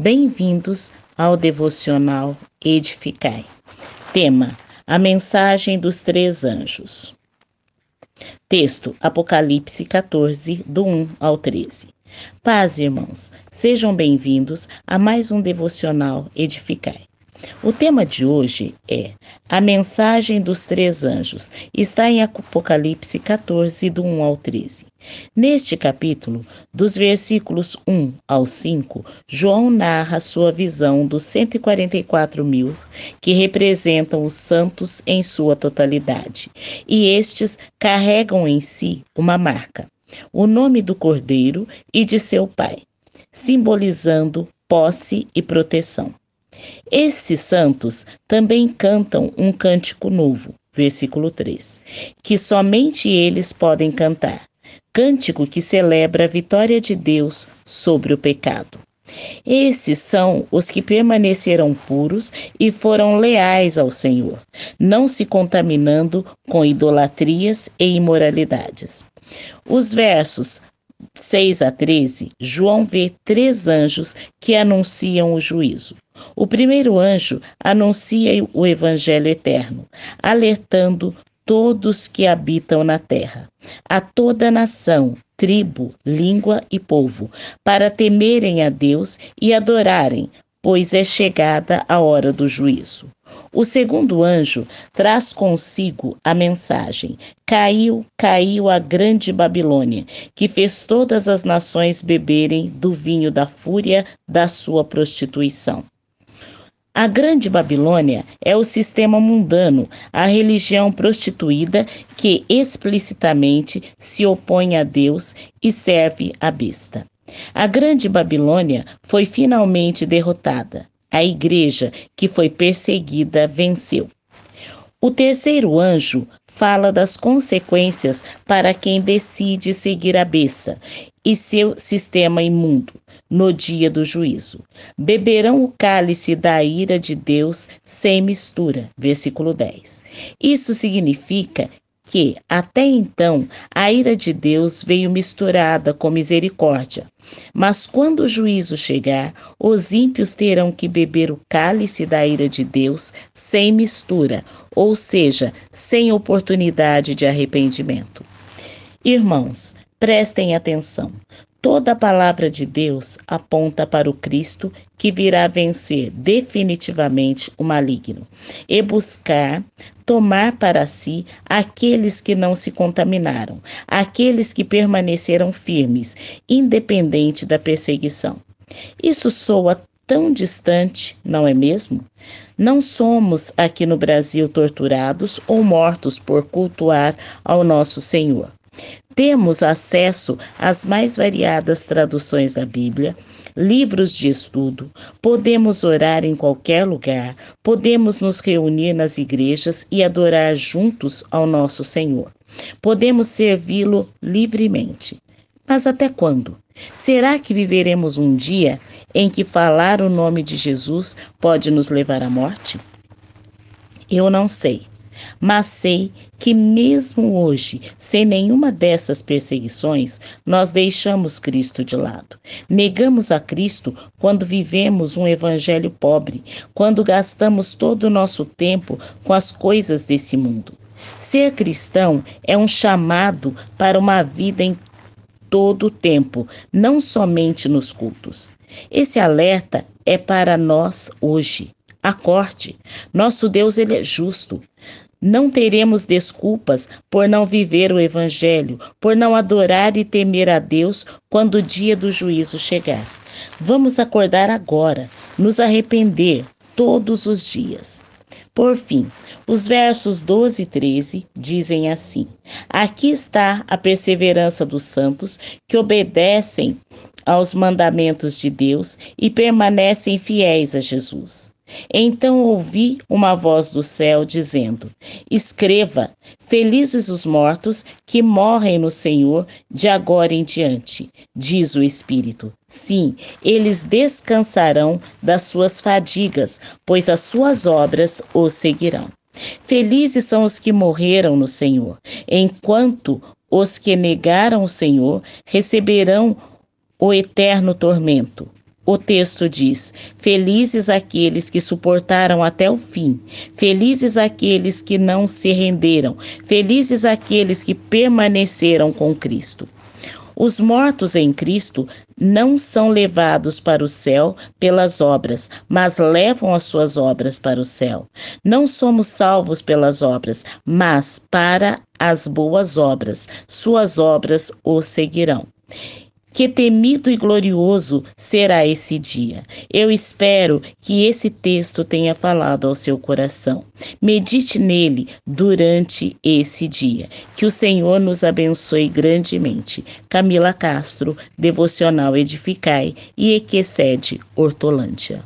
Bem-vindos ao devocional Edificai. Tema: A mensagem dos três anjos. Texto: Apocalipse 14, do 1 ao 13. Paz, irmãos. Sejam bem-vindos a mais um devocional Edificai. O tema de hoje é a mensagem dos três anjos. Está em Apocalipse 14, do 1 ao 13. Neste capítulo, dos versículos 1 ao 5, João narra sua visão dos 144 mil que representam os santos em sua totalidade, e estes carregam em si uma marca, o nome do Cordeiro e de seu Pai, simbolizando posse e proteção. Esses santos também cantam um cântico novo, versículo 3, que somente eles podem cantar. Cântico que celebra a vitória de Deus sobre o pecado. Esses são os que permaneceram puros e foram leais ao Senhor, não se contaminando com idolatrias e imoralidades. Os versos 6 a 13, João vê três anjos que anunciam o juízo. O primeiro anjo anuncia o evangelho eterno, alertando todos que habitam na terra, a toda nação, tribo, língua e povo, para temerem a Deus e adorarem, pois é chegada a hora do juízo. O segundo anjo traz consigo a mensagem: Caiu, caiu a grande Babilônia, que fez todas as nações beberem do vinho da fúria da sua prostituição. A Grande Babilônia é o sistema mundano, a religião prostituída que explicitamente se opõe a Deus e serve a besta. A Grande Babilônia foi finalmente derrotada. A igreja, que foi perseguida, venceu. O terceiro anjo fala das consequências para quem decide seguir a besta e seu sistema imundo no dia do juízo. Beberão o cálice da ira de Deus sem mistura. Versículo 10. Isso significa que, até então, a ira de Deus veio misturada com misericórdia. Mas quando o juízo chegar, os ímpios terão que beber o cálice da ira de Deus sem mistura, ou seja, sem oportunidade de arrependimento. Irmãos, prestem atenção. Toda a palavra de Deus aponta para o Cristo que virá vencer definitivamente o maligno e buscar tomar para si aqueles que não se contaminaram, aqueles que permaneceram firmes, independente da perseguição. Isso soa tão distante, não é mesmo? Não somos aqui no Brasil torturados ou mortos por cultuar ao nosso Senhor. Temos acesso às mais variadas traduções da Bíblia, livros de estudo, podemos orar em qualquer lugar, podemos nos reunir nas igrejas e adorar juntos ao nosso Senhor. Podemos servi-lo livremente. Mas até quando? Será que viveremos um dia em que falar o nome de Jesus pode nos levar à morte? Eu não sei. Mas sei que, mesmo hoje, sem nenhuma dessas perseguições, nós deixamos Cristo de lado. Negamos a Cristo quando vivemos um evangelho pobre, quando gastamos todo o nosso tempo com as coisas desse mundo. Ser cristão é um chamado para uma vida em todo o tempo, não somente nos cultos. Esse alerta é para nós hoje. Acorde. Nosso Deus ele é justo. Não teremos desculpas por não viver o Evangelho, por não adorar e temer a Deus quando o dia do juízo chegar. Vamos acordar agora, nos arrepender todos os dias. Por fim, os versos 12 e 13 dizem assim: Aqui está a perseverança dos santos que obedecem aos mandamentos de Deus e permanecem fiéis a Jesus. Então ouvi uma voz do céu dizendo: Escreva: Felizes os mortos que morrem no Senhor de agora em diante, diz o Espírito. Sim, eles descansarão das suas fadigas, pois as suas obras os seguirão. Felizes são os que morreram no Senhor, enquanto os que negaram o Senhor receberão o eterno tormento o texto diz: Felizes aqueles que suportaram até o fim, felizes aqueles que não se renderam, felizes aqueles que permaneceram com Cristo. Os mortos em Cristo não são levados para o céu pelas obras, mas levam as suas obras para o céu. Não somos salvos pelas obras, mas para as boas obras. Suas obras o seguirão. Que temido e glorioso será esse dia. Eu espero que esse texto tenha falado ao seu coração. Medite nele durante esse dia. Que o Senhor nos abençoe grandemente. Camila Castro, Devocional Edificai e Equecede Hortolândia.